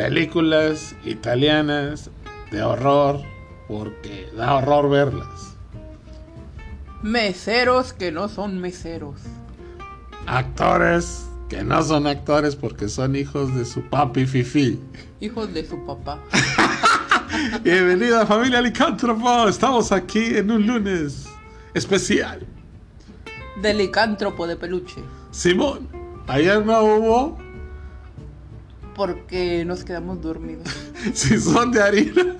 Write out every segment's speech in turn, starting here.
películas italianas de horror porque da horror verlas. Meseros que no son meseros. Actores que no son actores porque son hijos de su papi Fifi. Hijos de su papá. Bienvenida familia Licántropo, estamos aquí en un lunes especial. De licántropo de peluche. Simón, ayer no hubo, Porque nos quedamos dormidos. si son de harina,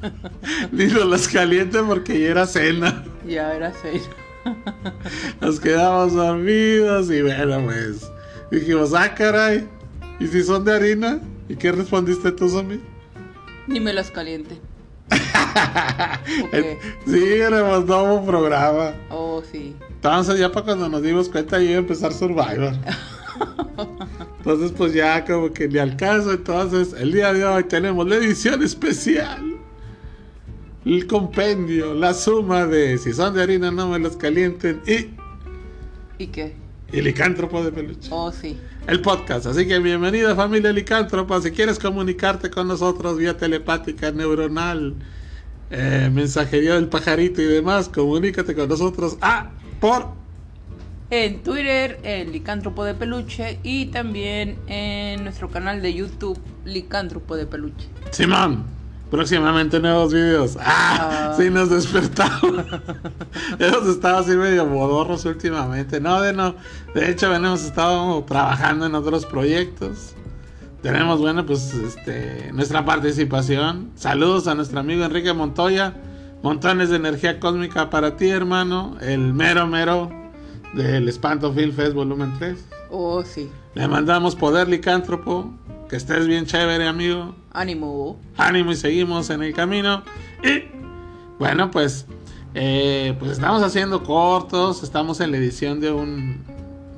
ni nos las calienten porque ya era cena. Ya era seis. Nos quedamos dormidos y bueno, pues dijimos, ah, caray, ¿y si son de harina? ¿Y qué respondiste tú, zombie? Ni me las caliente. Eh, Sí, éramos nuevo programa. Oh, sí. Entonces ya para cuando nos dimos cuenta ya iba a empezar Survivor. Entonces pues ya como que ni al caso. Entonces el día de hoy tenemos la edición especial. El compendio, la suma de si son de harina no me los calienten y, ¿Y qué? y licántropo de peluche. Oh, sí. El podcast. Así que bienvenida familia licántropa. Si quieres comunicarte con nosotros vía telepática, neuronal, eh, mensajería del pajarito y demás, comunícate con nosotros. Ah, por En Twitter, el licántropo de peluche. Y también en nuestro canal de YouTube, licántropo de peluche. Simón. Próximamente nuevos videos. Ah, Ah. sí nos despertamos. hemos estado así medio modorros últimamente. No, de no. De hecho, hemos estado trabajando en otros proyectos. Tenemos, bueno, pues este, nuestra participación. Saludos a nuestro amigo Enrique Montoya. Montones de energía cósmica para ti, hermano. El mero mero del Espanto Film Fest volumen 3. Oh, sí. Le mandamos poder licántropo. Que estés bien chévere, amigo. Ánimo. Ánimo y seguimos en el camino. Y bueno, pues, eh, pues estamos haciendo cortos. Estamos en la edición de un,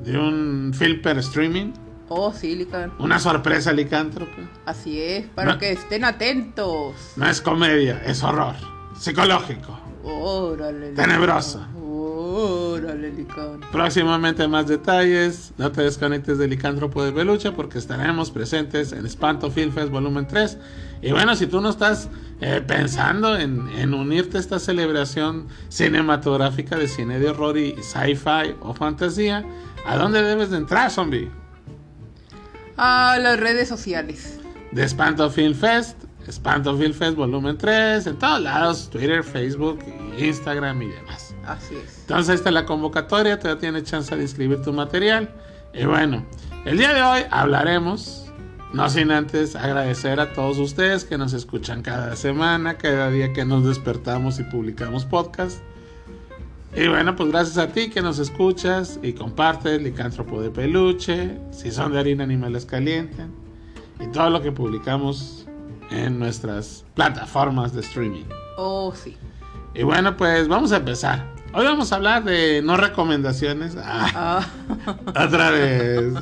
de un Filper Streaming. Oh, sí, licán. Una sorpresa licántropa. Así es. Para No. que estén atentos. No es comedia, es horror. Psicológico. Órale. Tenebroso. Órale. Próximamente más detalles. No te desconectes de Licántropo de Peluche porque estaremos presentes en Espanto Film Fest Volumen 3. Y bueno, si tú no estás eh, pensando en, en unirte a esta celebración cinematográfica de cine de horror y sci-fi o fantasía, ¿a dónde debes de entrar, zombie? A las redes sociales. De Espanto Film Fest, Espanto Film Fest Volumen 3, en todos lados, Twitter, Facebook, Instagram y demás. Así es. Entonces ahí está la convocatoria, todavía tienes chance de inscribir tu material. Y bueno, el día de hoy hablaremos, no sin antes agradecer a todos ustedes que nos escuchan cada semana, cada día que nos despertamos y publicamos podcast. Y bueno, pues gracias a ti que nos escuchas y compartes Licántropo de Peluche, si son de harina ni me las calienten, y todo lo que publicamos en nuestras plataformas de streaming. Oh, sí. Y bueno, pues vamos a empezar. Hoy vamos a hablar de no recomendaciones. Ah, Ah. otra vez.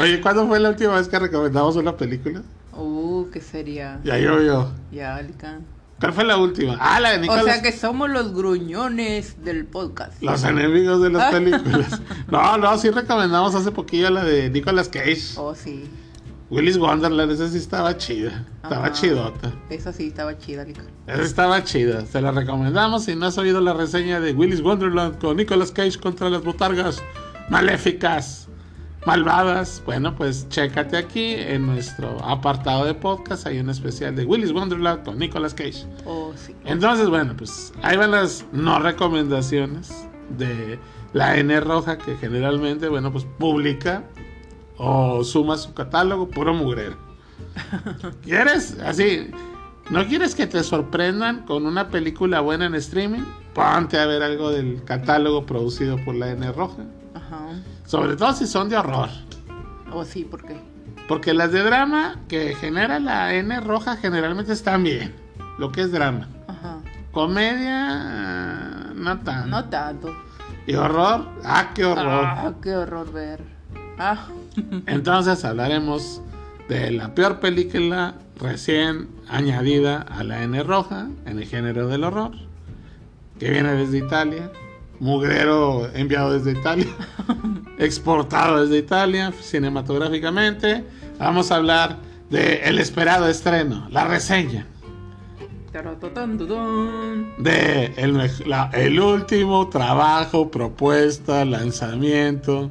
Oye, ¿cuándo fue la última vez que recomendamos una película? Uh, ¿qué sería? Ya llovió. Ya, licán. ¿Cuál fue la última? Ah, la de O Nicolas. sea que somos los gruñones del podcast. Los enemigos de las películas. No, no, sí recomendamos hace poquillo la de Nicolas Cage. Oh, sí. Willis Wonderland, esa sí estaba chida. Estaba Ajá. chidota. Esa sí estaba chida, licán. Esa estaba chida. Se la recomendamos. Si no has oído la reseña de Willis Wonderland con Nicolas Cage contra las botargas maléficas, malvadas, bueno, pues chécate aquí en nuestro apartado de podcast. Hay un especial de Willis Wonderland con Nicolas Cage. Oh, sí. Entonces, bueno, pues ahí van las no recomendaciones de la N roja que generalmente, bueno, pues publica o suma su catálogo puro mugrero. ¿Quieres? Así, ¿no quieres que te sorprendan con una película buena en streaming? Ponte a ver algo del catálogo producido por la N roja. Ajá. Sobre todo si son de horror. Oh, sí, ¿por qué? Porque las de drama que genera la N roja generalmente están bien. Lo que es drama. Ajá. Comedia, no tanto. No tanto. Y horror, ah, qué horror. Ah, qué horror ver. Ah. Entonces hablaremos de la peor película recién añadida a la N roja en el género del horror, que viene desde Italia, mugrero enviado desde Italia, exportado desde Italia cinematográficamente. Vamos a hablar de el esperado estreno, la reseña de el, la- el último trabajo, propuesta, lanzamiento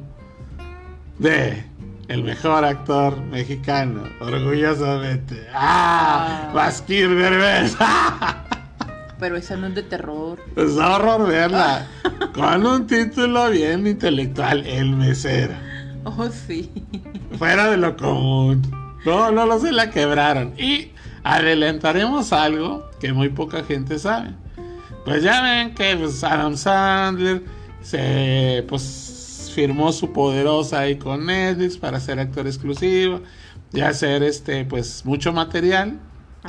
de el mejor actor mexicano, orgullosamente. ¡Ah! Ah. Basquir Derbez. Pero esa no es de terror. Es horror verla. Con un título bien intelectual, El Mesero. Oh, sí. Fuera de lo común. No, no lo se la quebraron. Y adelantaremos algo que muy poca gente sabe. Pues ya ven que pues, Adam Sandler se pues firmó su poderosa ahí con Netflix para ser actor exclusivo y hacer este pues mucho material.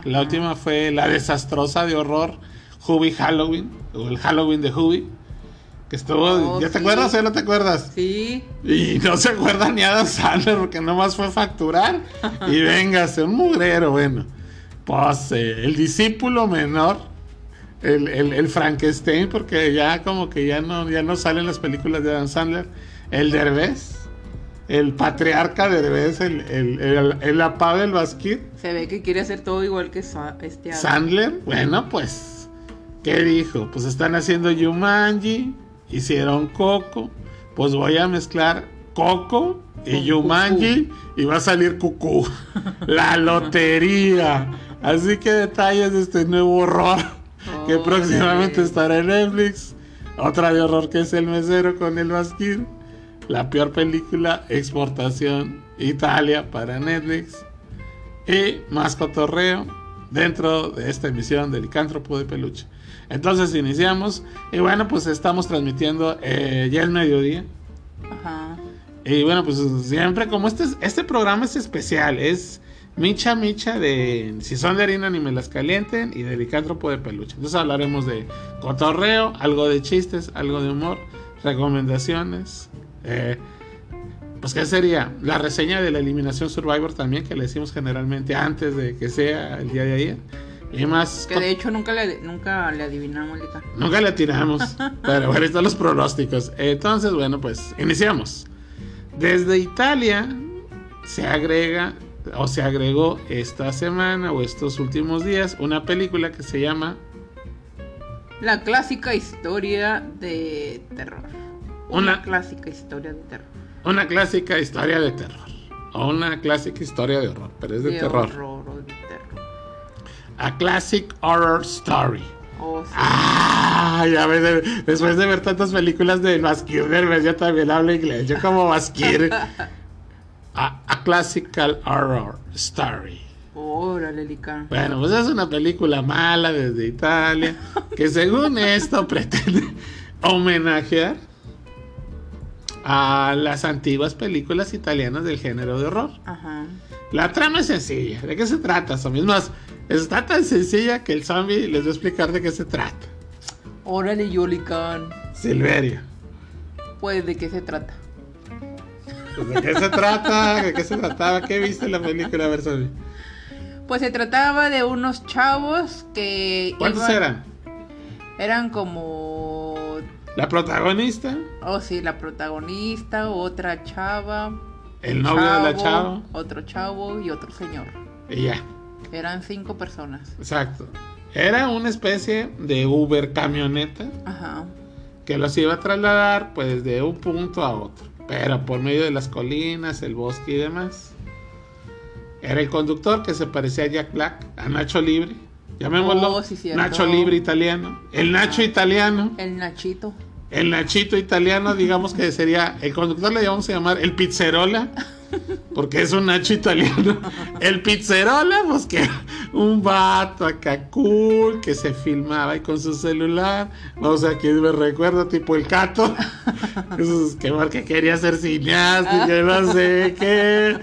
La última fue la desastrosa de horror Hubie Halloween o el Halloween de. Que estuvo, Oh, ¿ya te acuerdas o no te acuerdas? Sí. Y no se acuerda ni Adam Sandler porque nomás fue facturar y véngase, un mugrero, bueno. Pues eh, el discípulo menor, el, el, el Frankenstein, porque ya como que ya no, ya no salen las películas de Adam Sandler, el Derbez, el patriarca Derbez, el, el, el, el apá del Basquit, Se ve que quiere hacer todo igual que Sa- este. Sandler, bueno, pues, ¿qué dijo? Pues están haciendo Yumanji, hicieron Coco, pues voy a mezclar Coco y Yumanji y va a salir Cucú. La lotería. Así que detalles de este nuevo horror que próximamente estará en Netflix. Otra de horror que es El Mesero con el Basquir. La peor película, exportación Italia para Netflix. Y más cotorreo dentro de esta emisión del Licántropo de Peluche. Entonces iniciamos. Y bueno, pues estamos transmitiendo eh, ya el mediodía. Ajá. Y bueno, pues siempre como este, es- este programa es especial, es micha micha de si son de harina ni me las calienten y de licántropo de peluche. Entonces hablaremos de cotorreo, algo de chistes, algo de humor, recomendaciones. Eh, pues qué sería la reseña de la eliminación Survivor también que le decimos generalmente antes de que sea el día de ayer. Y más... Que de hecho nunca le, nunca le adivinamos. Nunca le tiramos. pero bueno, están los pronósticos. Entonces, bueno, pues iniciamos. Desde Italia se agrega o se agregó esta semana o estos últimos días una película que se llama La clásica historia de terror. Una, Una- clásica historia de terror. una clásica historia de terror. O una clásica historia de horror, pero es de, terror. horror o de terror. A classic horror story. Oh, sí. Ah, ya ves, de- después de ver tantas películas de Basquir Derbez, ya también hablo inglés. Yo como Basquir. A, a classical horror story. Órale, Lica. Bueno, pues es una película mala desde Italia, que según esto pretende homenajear a las antiguas películas italianas del género de horror. Ajá. La trama es sencilla. ¿De qué se trata? Es más, está tan sencilla que el zombie les voy a explicar de qué se trata. Órale, Yolican. Silverio. Pues, ¿de qué se trata? Pues, ¿De qué se trata? ¿De qué se trataba? ¿Qué viste en la película, a ver, zombie? Pues se trataba de unos chavos que. ¿Cuántos iban- eran? Eran como. La protagonista, Oh, sí, la protagonista, otra chava. el novio de la chava Otro chavo y otro señor. y ya. Eran cinco personas. Exacto. Era una especie de Uber camioneta Ajá. que los iba a trasladar pues de un punto a otro, pero por medio de las colinas, el bosque y demás. Era el conductor que se parecía a Jack Black, a Nacho Libre. Llamémoslo Oh, sí. Nacho Libre italiano. El Nacho italiano, El Nachito. el Nachito italiano, digamos que sería, el conductor le vamos a llamar el Pizzerola, porque es un Nacho italiano. El Pizzerola, pues que un vato acá cool, que se filmaba ahí con su celular. O sea, que me recuerda tipo el Cato, que porque quería ser cineasta y que no sé qué.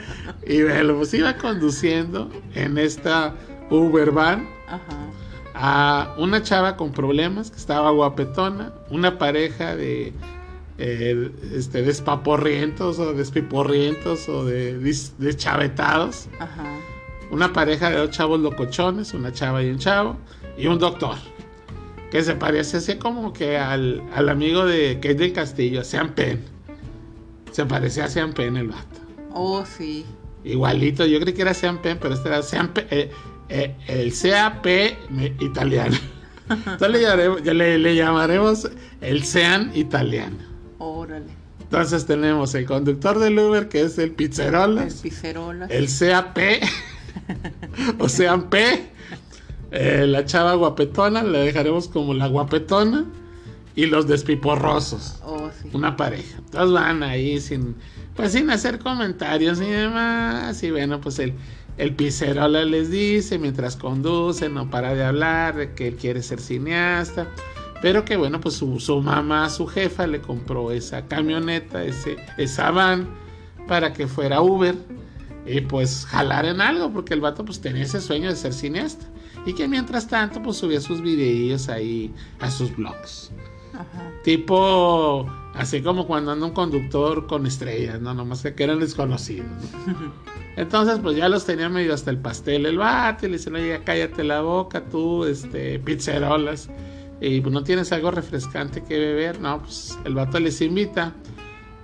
Y bueno, pues iba conduciendo en esta Uber van Ajá. a una chava con problemas que estaba guapetona, una pareja de eh, este, despaporrientos o despiporrientos o de deschavetados, Ajá. una pareja de dos chavos locochones, una chava y un chavo, y un doctor que se parece así como que al, al amigo de Kate del Castillo, Sean Penn. Se parecía a Sean Penn el vato. Oh, sí. Igualito, yo creí que era Sean Penn, pero este era Sean Penn, eh, eh, el CAP italiano. Entonces le llamaremos, le, le llamaremos el Sean italiano. Órale. Entonces tenemos el conductor del Uber, que es el El Pizzerolas, pizzerolas. el CAP, o Sean P, eh, la chava guapetona, la dejaremos como la guapetona, y los despiporrosos. Oh, sí. una pareja. Todos van ahí sin, pues sin hacer comentarios y demás. Y bueno, pues el, el les dice mientras conduce, no para de hablar, de que él quiere ser cineasta. Pero que bueno, pues su, su mamá, su jefa, le compró esa camioneta, ese, esa van, para que fuera Uber. Y pues jalar en algo, porque el vato pues tenía ese sueño de ser cineasta. Y que mientras tanto pues subía sus videillos ahí a sus blogs. Ajá. Tipo, así como cuando anda un conductor con estrellas, ¿no? Nomás que eran desconocidos, ¿no? Entonces, pues ya los tenía medio hasta el pastel el vato y le dicen, oye, cállate la boca tú, este, pizzerolas. Y pues no tienes algo refrescante que beber, no, pues el vato les invita.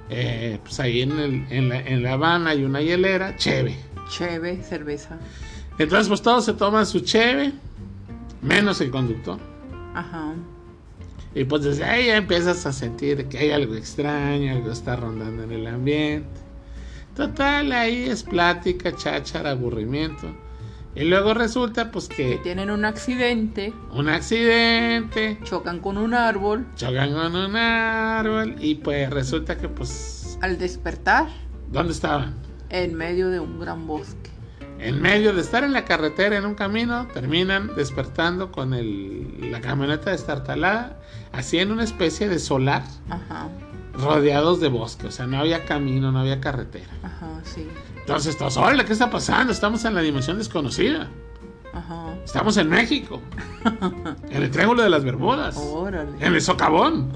Eh, pues ahí en, el- en la, en La Habana hay una hielera, cheve. Cheve, cerveza. Entonces, pues todos se toman su cheve, menos el conductor. Ajá. Y pues desde ahí ya empiezas a sentir que hay algo extraño, algo está rondando en el ambiente. Total, ahí es plática, cháchara, aburrimiento. Y luego resulta pues que Tienen un accidente, un accidente, chocan con un árbol. chocan con un árbol y pues resulta que pues... Al despertar, ¿Dónde estaban? en medio de un gran bosque. En medio de estar en la carretera en un camino, terminan despertando con el, la camioneta destartalada, así en una especie de solar, Ajá. rodeados de bosque. O sea, no había camino, no había carretera. Ajá, sí. Entonces, todos, órale, ¿qué está pasando? Estamos en la dimensión desconocida. Ajá. Estamos en México. en el Triángulo de las Bermudas. Órale. En el Socavón.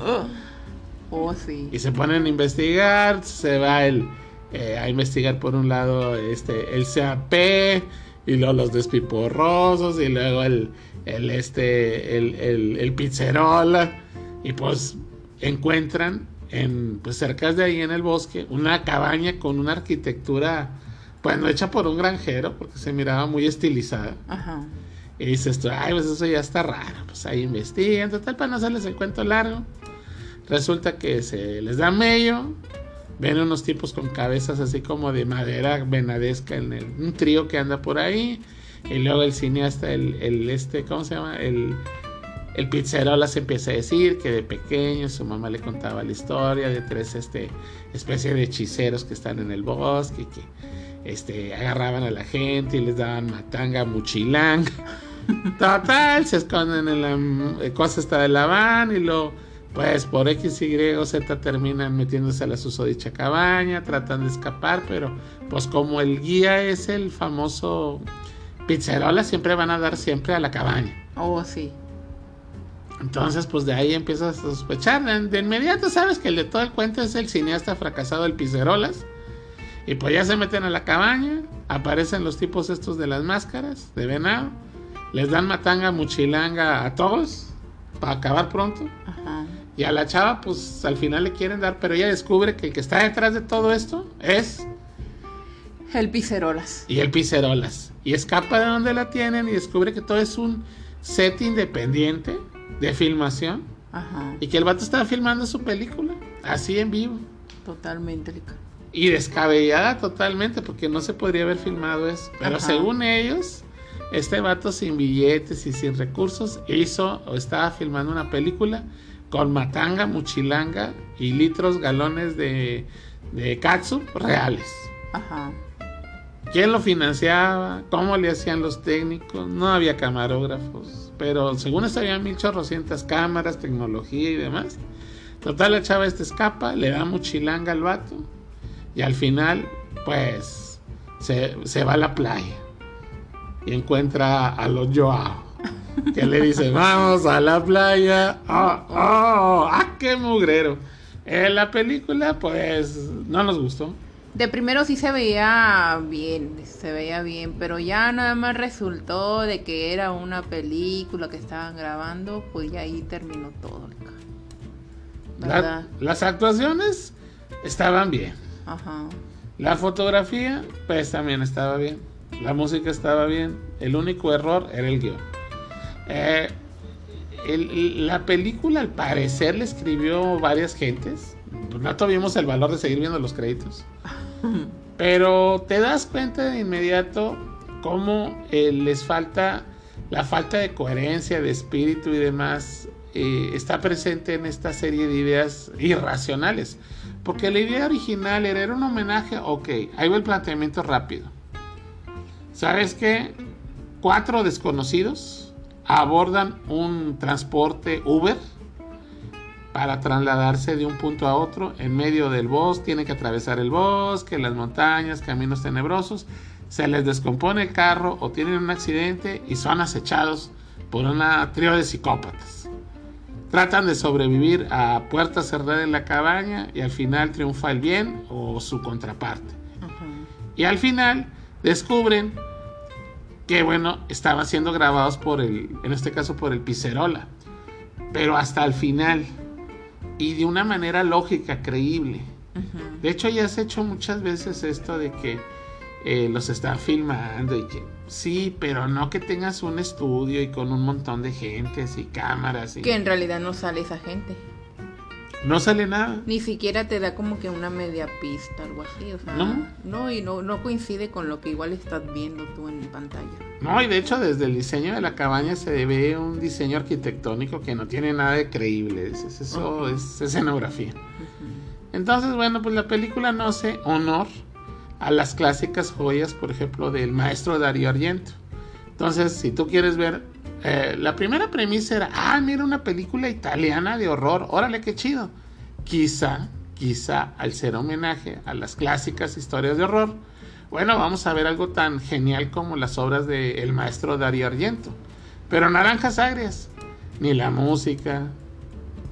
Oh, sí. Y se ponen a investigar. Se va el, eh, a investigar por un lado este, el CAP. Y luego los despiporrosos. Y luego el, el, este, el, el, el pizzerola. Y pues encuentran en, pues cerca de ahí en el bosque una cabaña con una arquitectura, bueno, hecha por un granjero, porque se miraba muy estilizada. Ajá. Y dices tú, ay, pues eso ya está raro. Pues ahí investigan, total, para no hacerles el cuento largo. Resulta que se les da medio. Ven unos tipos con cabezas así como de madera venadesca en el, un trío que anda por ahí. Y luego el cineasta, el, el este, ¿cómo se llama? El, el pizzerola se empieza a decir que de pequeño su mamá le contaba la historia de tres este, especie de hechiceros que están en el bosque, que este, agarraban a la gente y les daban matanga, muchilanga. Total, se esconden en la eh, cosa esta de la van y lo, pues por X, Y o Z terminan metiéndose a la susodicha cabaña, tratan de escapar, pero pues como el guía es el famoso pizzerola, siempre van a dar siempre a la cabaña. Oh, sí. Entonces, pues de ahí empiezas a sospechar. De, inmediato sabes que el de todo el cuento es el cineasta fracasado, el Pizzerolas. Y pues ya se meten a la cabaña, aparecen los tipos estos de las máscaras, de venado. Les dan matanga, muchilanga a todos, para acabar pronto. Ajá. Y a la chava, pues al final le quieren dar, pero ella descubre que el que está detrás de todo esto es El pizzerolas. y el Pizzerolas. Y escapa de donde la tienen y descubre que todo es un set independiente de filmación. Ajá. Y que el vato estaba filmando su película, así en vivo. Totalmente, Lica. Y descabellada totalmente, porque no se podría haber filmado eso. Pero Ajá. según ellos, este vato sin billetes y sin recursos hizo o estaba filmando una película con matanga, muchilanga y litros, galones de, de katsu reales. Ajá. ¿Quién lo financiaba? ¿Cómo le hacían los técnicos? No había camarógrafos. Pero según esto había mil chorrocientas cámaras, tecnología y demás. Total, la chava este escapa, le da muchilanga al vato. Y al final, pues, se, se va a la playa. Y encuentra a los Joao. Que le dice, vamos a la playa. ¡Oh, oh! ¡Ah, qué mugrero! En la película, pues, no nos gustó. De primero sí se veía bien, se veía bien, pero ya nada más resultó de que era una película que estaban grabando, pues ya ahí terminó todo. La- las actuaciones estaban bien. Ajá. La fotografía, pues también estaba bien. La música estaba bien. El único error era el guion. Eh, el- la película, al parecer, le escribió varias gentes. Pues no tuvimos el valor de seguir viendo los créditos. Pero te das cuenta de inmediato cómo eh, les falta la falta de coherencia, de espíritu y demás. eh, está presente en esta serie de ideas irracionales. Porque la idea original era, era un homenaje, ok, ahí va el planteamiento rápido. ¿Sabes qué? Cuatro desconocidos abordan un transporte Uber para trasladarse de un punto a otro en medio del bosque. Tienen que atravesar el bosque, las montañas, caminos tenebrosos. Se les descompone el carro o tienen un accidente y son acechados por una trío de psicópatas. Tratan de sobrevivir a puerta cerrada en la cabaña y al final triunfa el bien o su contraparte. Y al final descubren que, bueno, estaban siendo grabados por el, en este caso por el Picerola. Pero hasta el final. Y de una manera lógica, creíble. De hecho, ya has hecho muchas veces esto de que eh, los están filmando y que sí, pero no que tengas un estudio y con un montón de gentes y cámaras y Que en realidad no sale esa gente. No sale nada. Ni siquiera te da como que una media pista, algo así. O sea, No. no, y no, no coincide con lo que igual estás viendo tú en pantalla. No, y de hecho desde el diseño de la cabaña se ve un diseño arquitectónico que no tiene nada de creíble. Es, es- eso es escenografía. Entonces, bueno, pues la película no hace honor a las clásicas joyas, por ejemplo, del maestro Darío Argento. Entonces, si tú quieres ver, eh, la primera premisa era, ah, mira una película italiana de horror, órale, qué chido. Quizá, quizá al ser homenaje a las clásicas historias de horror, bueno, vamos a ver algo tan genial como las obras del maestro Darío Argento. Pero naranjas agrias, ni la música,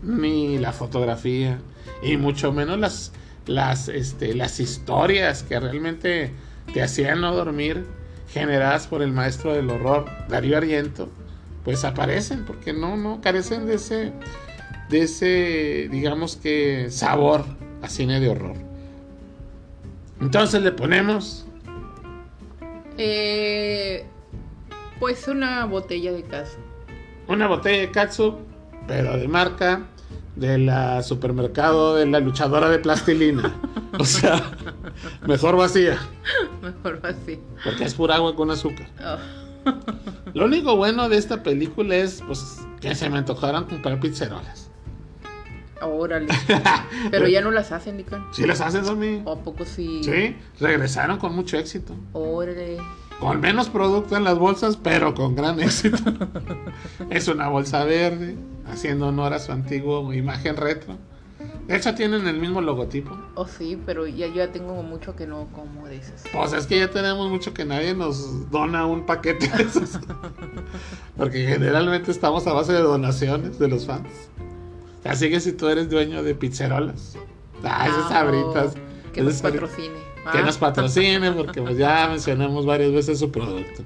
ni la fotografía, y mucho menos las, las, este, las historias que realmente te hacían no dormir, generadas por el maestro del horror, Darío Argento, pues aparecen, porque no, no, carecen de ese, de ese, digamos que, sabor a cine de horror. Entonces le ponemos Eh, pues una botella de caso. una botella de katsu, pero de marca de la supermercado de la luchadora de plastilina. O sea, mejor vacía, Mejor así. porque es pura agua con azúcar. Oh. Lo único bueno de esta película es pues, que se me antojaron comprar pizzerolas. Órale. Pero ya no las hacen, Nicole. Si las hacen. ¿O a poco sí? Sí, regresaron con mucho éxito. Órale. Con menos producto en las bolsas, pero con gran éxito. es una bolsa verde, haciendo honor a su antiguo imagen retro. De hecho, tienen el mismo logotipo. Oh, sí, pero ya yo ya tengo mucho que no como de esas. Pues es que ya tenemos mucho que nadie nos dona un paquete de esos. Porque generalmente estamos a base de donaciones de los fans. Así que si tú eres dueño de pizzerolas, ah, esas Ah, sabritas, oh, Que esas nos patrocine. que Ah, nos patrocinen, porque pues ya mencionamos varias veces su producto.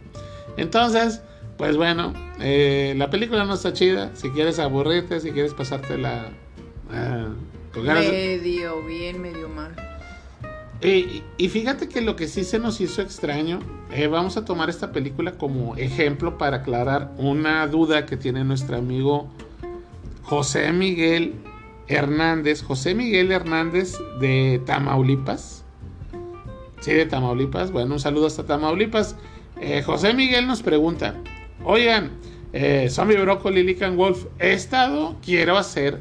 Entonces, pues bueno, eh, la película no está chida. Si quieres aburrirte, si quieres pasártela eh, con ganas de- Medio bien, medio mal. y, y fíjate que lo que sí se nos hizo extraño, eh, vamos a tomar esta película como ejemplo para aclarar una duda que tiene nuestro amigo José Miguel Hernández. José Miguel Hernández de Tamaulipas. Sí, de Tamaulipas. Bueno, un saludo hasta Tamaulipas. Eh, José Miguel nos pregunta, oigan, eh, Zombie Broccoli Lican Wolf, he estado, quiero hacer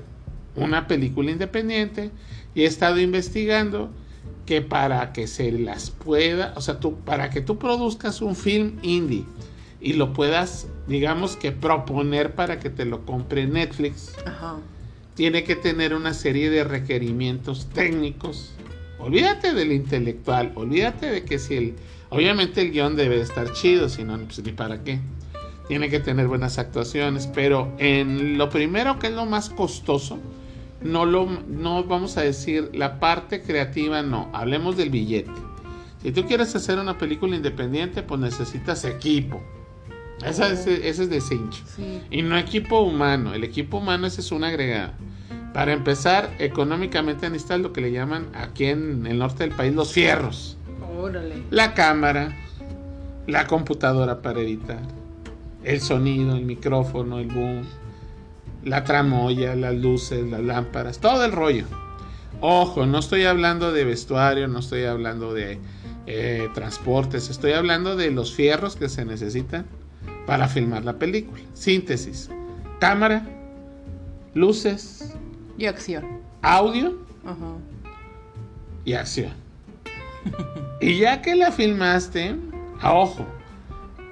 una película independiente y he estado investigando que para que se las pueda, o sea, tú, para que tú produzcas un film indie y lo puedas, digamos que proponer para que te lo compre Netflix, Ajá. tiene que tener una serie de requerimientos técnicos. Olvídate del intelectual, olvídate de que si el, obviamente el guion debe estar chido, si no, pues ni para qué. Tiene que tener buenas actuaciones, pero en lo primero que es lo más costoso, no lo, no vamos a decir la parte creativa, no, hablemos del billete. Si tú quieres hacer una película independiente, pues necesitas equipo. Esa es, ese es de cincho. Sí. Y no equipo humano, el equipo humano ese es un agregado. Para empezar, económicamente necesitas lo que le llaman aquí en el norte del país los fierros. Órale. La cámara, la computadora para editar, el sonido, el micrófono, el boom, la tramoya, las luces, las lámparas, todo el rollo. Ojo, no estoy hablando de vestuario, no estoy hablando de eh, transportes, estoy hablando de los fierros que se necesitan para filmar la película. Síntesis, cámara, luces, Y acción. audio Ajá. y acción. y ya que la filmaste, a ojo,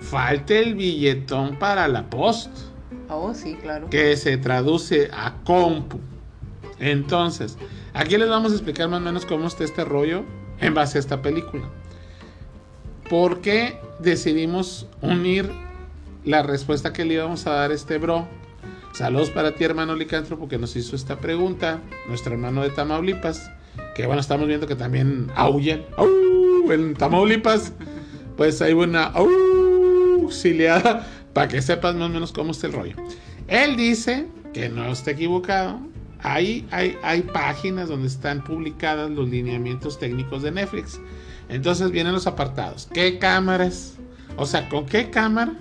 falta el billetón para la post, Oh, sí, claro. que se traduce a compu. Entonces, aquí les vamos a explicar más o menos cómo está este rollo en base a esta película. ¿Por qué decidimos unir la respuesta que le íbamos a dar a este bro? Saludos para ti, hermano licántropo, que nos hizo esta pregunta. Nuestro hermano de Tamaulipas. Que bueno, estamos viendo que también aullan. ¡Au! En Tamaulipas. Pues hay una auxiliada para que sepas más o menos cómo está el rollo. Él dice que no está equivocado. Ahí hay, hay páginas donde están publicadas los lineamientos técnicos de Netflix. Entonces vienen los apartados. ¿Qué cámaras? O sea, ¿con qué cámara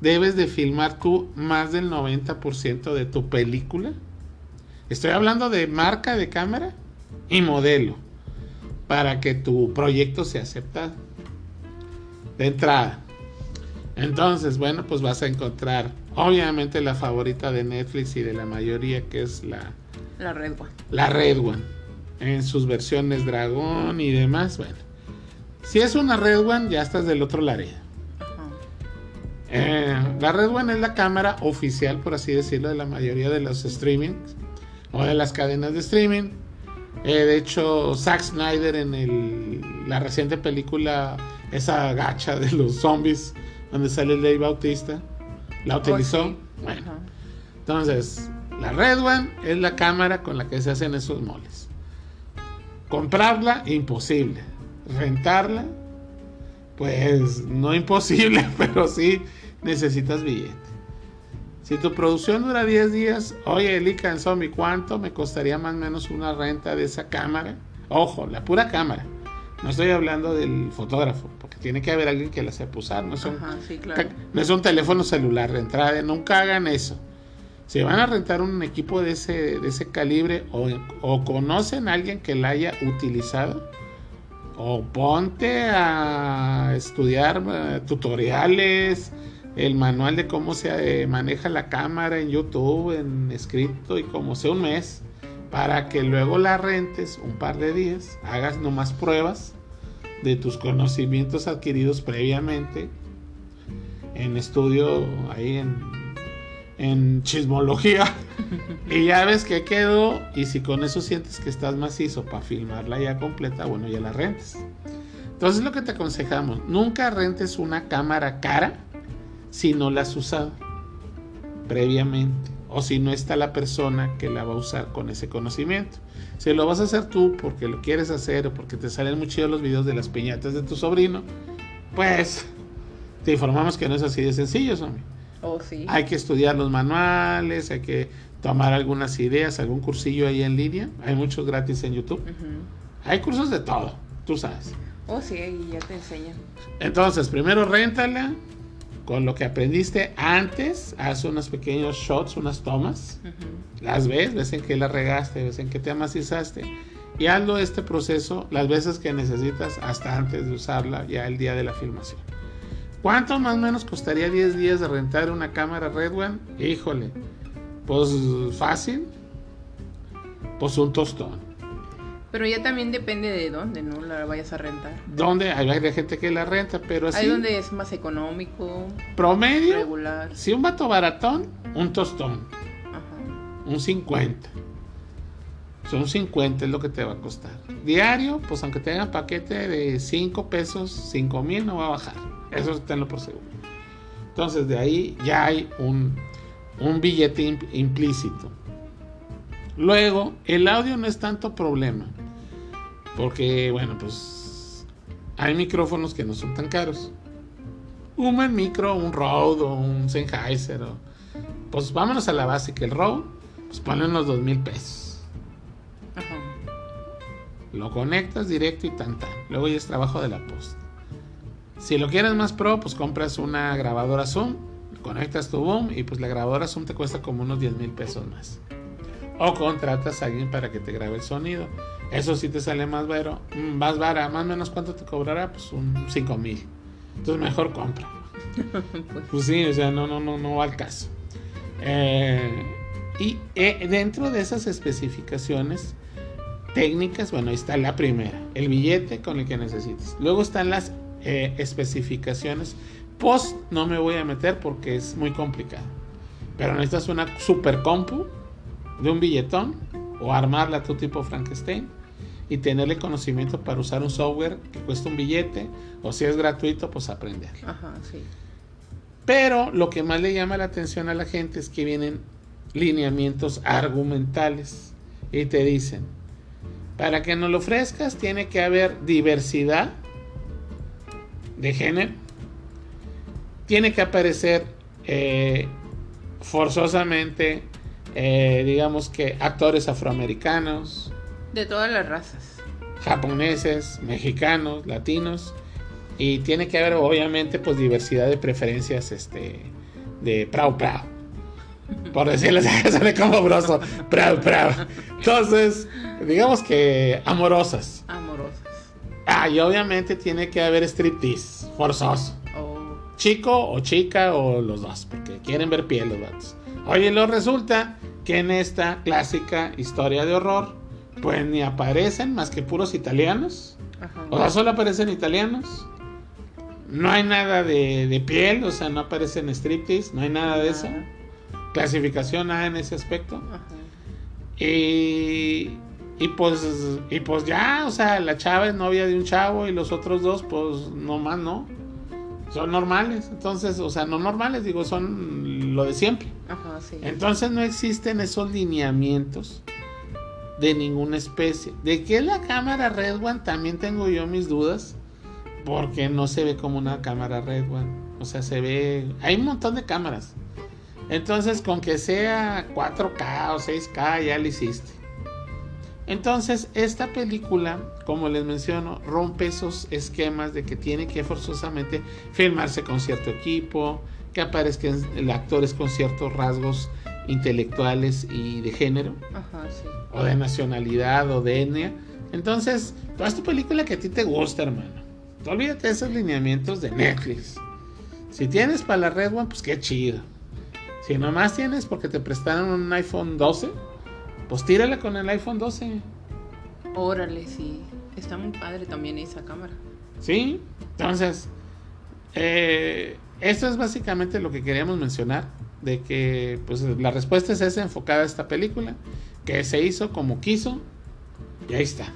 debes de filmar tú más del 90% de tu película? Estoy hablando de marca de cámara y modelo para que tu proyecto sea aceptado. De entrada. Entonces, bueno, pues vas a encontrar obviamente la favorita de Netflix y de la mayoría que es la, La Red One. la Red One. En sus versiones dragón y demás. Bueno, si es una Red One, ya estás del otro. Ajá. Eh, la Red One es la cámara oficial, por así decirlo, de la mayoría de los streamings o de las cadenas de streaming. Eh, de hecho, Zack Snyder en el- la reciente película, esa gacha de los zombies, donde sale Dave Bautista, la utilizó. Oh, sí. Bueno, Ajá. entonces, la Red One es la cámara con la que se hacen esos moles. Comprarla, imposible. Rentarla, pues no imposible, pero sí necesitas billete. Si tu producción dura 10 días, oye, Eli Zombie, ¿cuánto me costaría más o menos una renta de esa cámara? Ojo, la pura cámara. No estoy hablando del fotógrafo, porque tiene que haber alguien que la sepa usar. No es un, Ajá, sí, claro. no es un teléfono celular de entrada. Nunca hagan eso. Si van a rentar un equipo de ese, de ese calibre o, o conocen a alguien que la haya utilizado, o ponte a estudiar eh, tutoriales, el manual de cómo se eh, maneja la cámara en YouTube, en escrito y como sea un mes, para que luego la rentes un par de días, hagas nomás pruebas de tus conocimientos adquiridos previamente en estudio ahí en, en chismología y ya ves que quedó y si con eso sientes que estás macizo para filmarla ya completa, bueno, ya la rentes. Entonces lo que te aconsejamos, nunca rentes una cámara cara si no la has usado previamente o si no está la persona que la va a usar con ese conocimiento. Si lo vas a hacer tú porque lo quieres hacer o porque te salen muy chidos los videos de las piñatas de tu sobrino, pues te informamos que no es así de sencillo, hombre. Oh, sí. Hay que estudiar los manuales, hay que tomar algunas ideas, algún cursillo ahí en línea. Hay muchos gratis en YouTube. Hay cursos de todo, tú sabes. Oh, sí, y ya te enseñan. Entonces, primero réntala con lo que aprendiste antes, haz unos pequeños shots, unas tomas, las ves, ves en qué la regaste, ves en qué te amacizaste y hazlo este proceso las veces que necesitas hasta antes de usarla ya el día de la filmación. ¿Cuánto más o menos costaría 10 días de rentar una cámara Red One? Híjole, pues fácil, pues un tostón. Pero ya también depende de dónde, ¿no? La vayas a rentar. ¿Dónde? Hay gente que la renta, pero así Hay donde es más económico, promedio, regular. si un vato baratón, un tostón. Ajá. un 50. Son 50 es lo que te va a costar. Diario, pues aunque tenga paquete de 5 pesos, 5 mil no va a bajar. Eso tenlo por seguro. Entonces de ahí ya hay un, un billete imp- implícito. Luego, el audio no es tanto problema. Porque, bueno, pues hay micrófonos que no son tan caros. Un buen micro, un Rode o un Sennheiser. o- pues vámonos a la básica. El Rode pues ponle unos dos mil pesos. Ajá. Lo conectas directo y tan tan. Luego ya es trabajo de la post. Si lo quieres más pro, pues compras una grabadora Zoom, conectas tu boom y pues la grabadora Zoom te cuesta como unos 10 mil pesos más. O contratas a alguien para que te grabe el sonido. Eso sí te sale más baro, mm, más vara, más o menos cuánto te cobrará, pues un 5 mil. Entonces mejor compra. Pues, Pues sí, o sea, no, no, no, no va al caso. Eh, y eh, dentro de esas especificaciones técnicas, bueno, ahí está la primera, el billete con el que necesites. Luego están las eh, especificaciones post, no me voy a meter porque es muy complicado. Pero necesitas una super compu de un billetón o armarla a tu tipo Frankenstein y tenerle conocimiento para usar un software que cuesta un billete o si es gratuito, pues aprender. ajá, sí. Pero lo que más le llama la atención a la gente es que vienen lineamientos argumentales y te dicen, para que nos lo ofrezcas tiene que haber diversidad de género, tiene que aparecer eh, forzosamente, eh, digamos que actores afroamericanos, De todas las razas. japoneses, mexicanos, latinos y tiene que haber obviamente pues diversidad de preferencias este de prau prau. Por decirles, sale como broso, prau prau. Entonces, digamos que amorosas. Amorosas. Ah, y obviamente tiene que haber striptease, forzoso. Oh, Chico o chica o los dos, porque quieren ver piel los vatos. Oye, lo resulta que en esta clásica historia de horror, pues ni aparecen más que puros italianos. ajá. O sea, solo aparecen italianos. No hay nada de, de piel, o sea, no aparecen striptease, no hay nada de eso. Nada. Clasificación nada en ese aspecto. Ajá. Y, y pues y pues ya, o sea, la chava es novia de un chavo y los otros dos, pues no más, no. Son normales. Entonces, o sea, no normales, digo, son lo de siempre. Ajá, sí. Entonces no existen esos lineamientos de ninguna especie. ¿De qué es la cámara Red One? También tengo yo mis dudas. Porque no se ve como una cámara Red One. O sea, se ve... Hay un montón de cámaras. Entonces, con que sea 4K o 6K, ya lo hiciste. Entonces, esta película, como les menciono, rompe esos esquemas de que tiene que forzosamente filmarse con cierto equipo, que aparezcan actores con ciertos rasgos intelectuales y de género, Ajá, sí. o de nacionalidad, o de etnia. Entonces, toda esta película que a ti te gusta, hermano. Tú olvídate de esos lineamientos de Netflix. Si tienes para la Red One, pues qué chido. Si nomás tienes porque te prestaron un iPhone 12, pues tírala con el iPhone 12. Órale, sí. Está muy padre también esa cámara. ¿Sí? Entonces, eh, esto es básicamente lo que queríamos mencionar. De que pues la respuesta es esa enfocada a esta película. Que se hizo como quiso. Y ahí está.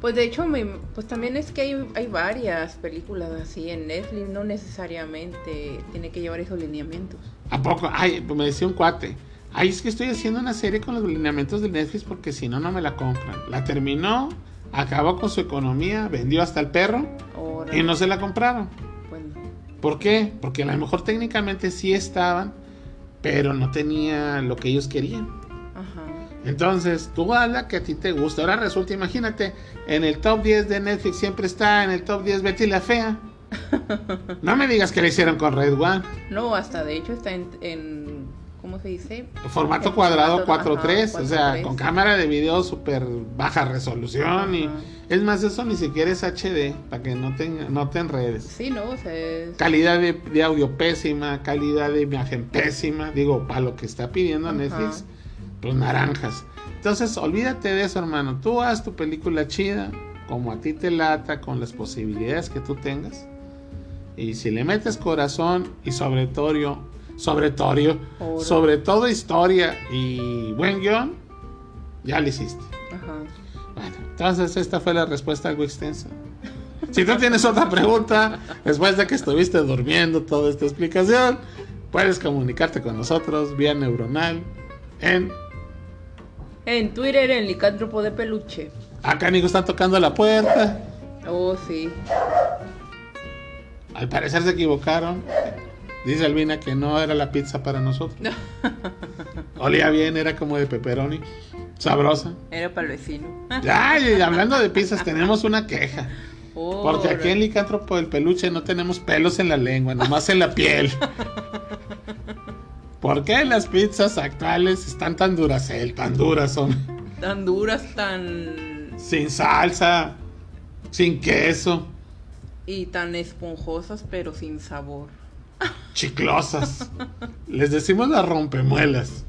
Pues de hecho, me, pues también es que hay, hay varias películas así en Netflix, no necesariamente tiene que llevar esos lineamientos. ¿A poco? Ay, pues me decía un cuate. Ay, es que estoy haciendo una serie con los lineamientos de Netflix porque si no, no me la compran. La terminó, acabó con su economía, vendió hasta el perro y no se la compraron. bueno, ¿Por qué? Porque a lo mejor técnicamente sí estaban, pero no tenía lo que ellos querían. ajá. Entonces, tú habla que a ti te gusta. Ahora resulta, imagínate, en el top 10 de Netflix siempre está en el top 10 Betty la Fea. No me digas que le hicieron con Red One. No, hasta de hecho está en, en ¿cómo se dice? Formato cuadrado formato, 4.3, ajá, o sea, 4:3. con cámara de video súper baja resolución. y. Es más, eso ni siquiera es HD, para que no te, no te enredes. Sí, no, o sea, es- Calidad de, de audio pésima, calidad de imagen pésima. Digo, para lo que está pidiendo Ajá. Netflix, pues naranjas. Entonces, olvídate de eso, hermano. Tú haz tu película chida, como a ti te lata, con las posibilidades que tú tengas. Y si le metes corazón y sobre todo, sobre todo, sobre todo historia y buen guion, ya lo hiciste. ajá. Bueno, entonces esta fue la respuesta algo extensa. Si tú tienes otra pregunta, después de que estuviste durmiendo toda esta explicación, puedes comunicarte con nosotros vía neuronal en... En Twitter, en Licántropo de Peluche. Acá Nico están tocando la puerta. Oh, sí. Al parecer se equivocaron. Dice Albina que no era la pizza para nosotros. Olía bien, era como de pepperoni. Sabrosa. Era para el vecino. Ay, y hablando de pizzas, tenemos una queja. Porque aquí en Licántropo del Peluche no tenemos pelos en la lengua, nomás en la piel. ¿Por qué las pizzas actuales están tan duras? tan duras son. Tan duras, tan... Sin salsa, sin queso. Y tan esponjosas, pero sin sabor. Chiclosas. Les decimos las rompemuelas.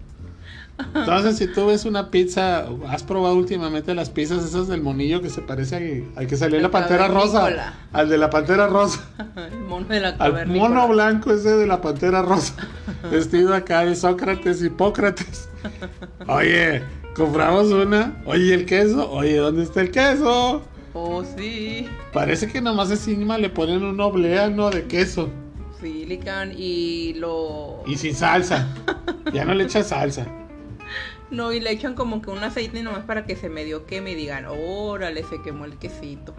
Entonces, si tú ves una pizza, has probado últimamente las pizzas esas del monillo que se parece al, que salió en la pantera rosa. Al de la pantera rosa. El mono de la Al mono blanco ese de la pantera rosa. vestido acá de Sócrates, Hipócrates. Oye, compramos una. Oye, el queso. Oye, ¿dónde está el queso? Oh, sí. Parece que nomás encima le ponen un obleano de queso. Silicon y lo. Y sin salsa. ya no le echa salsa. No, y le echan como que un aceite nomás para que se medio queme y digan, órale, se quemó el quesito.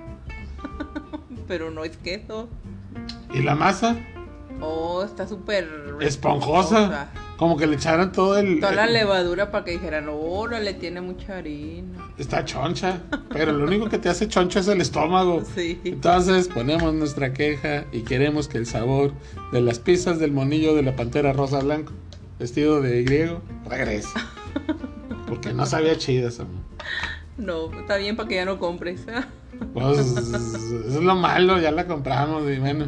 Pero no es queso. ¿Y la masa? Oh, está súper esponjosa. Como que le echaron todo el. Toda la levadura para que dijeran, órale, tiene mucha harina. Está choncha. Pero lo único que te hace choncha es el estómago. Sí. Entonces ponemos nuestra queja y queremos que el sabor de las pizzas del monillo de la pantera rosa blanco, vestido de griego, regrese. Porque no sabía chido eso. No, está bien para que ya no compres. Pues eso es lo malo, ya la compramos y bueno.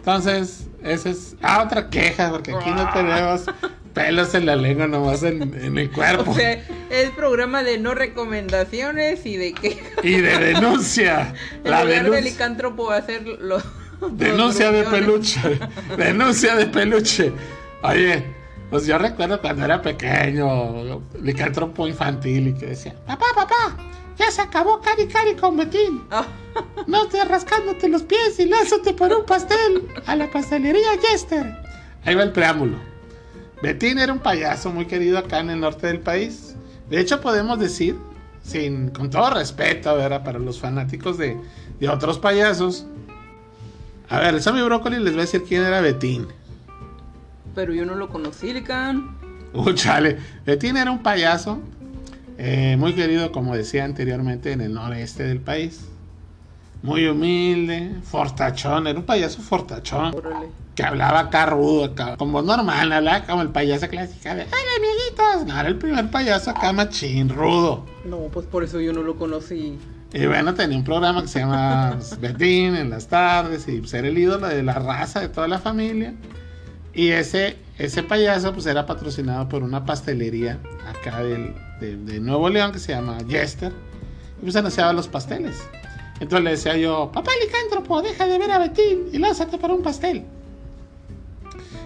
Entonces, esa es. Ah, otra queja, porque aquí no tenemos pelos en la lengua, nomás en, en el cuerpo. O sea, es programa de no recomendaciones y de quejas. Y de denuncia. En la lugar licántropo va a ser lo. Denuncia de peluche. denuncia de peluche. Oye, pues yo recuerdo cuando era pequeño, licántropo infantil y que decía: Papá, papá, ya se acabó Cari Cari con Betín. Ah. No estés rascándote los pies y lázate por un pastel a la pastelería Jester. Ahí va el preámbulo. Betín era un payaso muy querido acá en el norte del país. De hecho, podemos decir, sin, con todo respeto, ¿verdad? Para los fanáticos de, de otros payasos. A ver, el Sammy Brócoli les voy a decir quién era Betín. Pero yo no lo conocí, Lican. Uh, chale. Betín era un payaso eh, muy querido, como decía anteriormente, en el noreste del país. Muy humilde, fortachón, era un payaso fortachón. Que hablaba acá rudo, como normal, hablaba como el payaso clásico de ¡Hola, amiguitos! No, era el primer payaso acá machín, rudo. No, pues por eso yo no lo conocí. Y bueno, tenía un programa que se llama Betín en las tardes y ser el ídolo de la raza de toda la familia. Y ese, ese payaso pues era patrocinado por una pastelería acá del, de, Nuevo León que se llama Jester. Y pues anunciaba los pasteles. Entonces le decía yo, papá licántropo, deja de ver a Betín y lánzate para un pastel.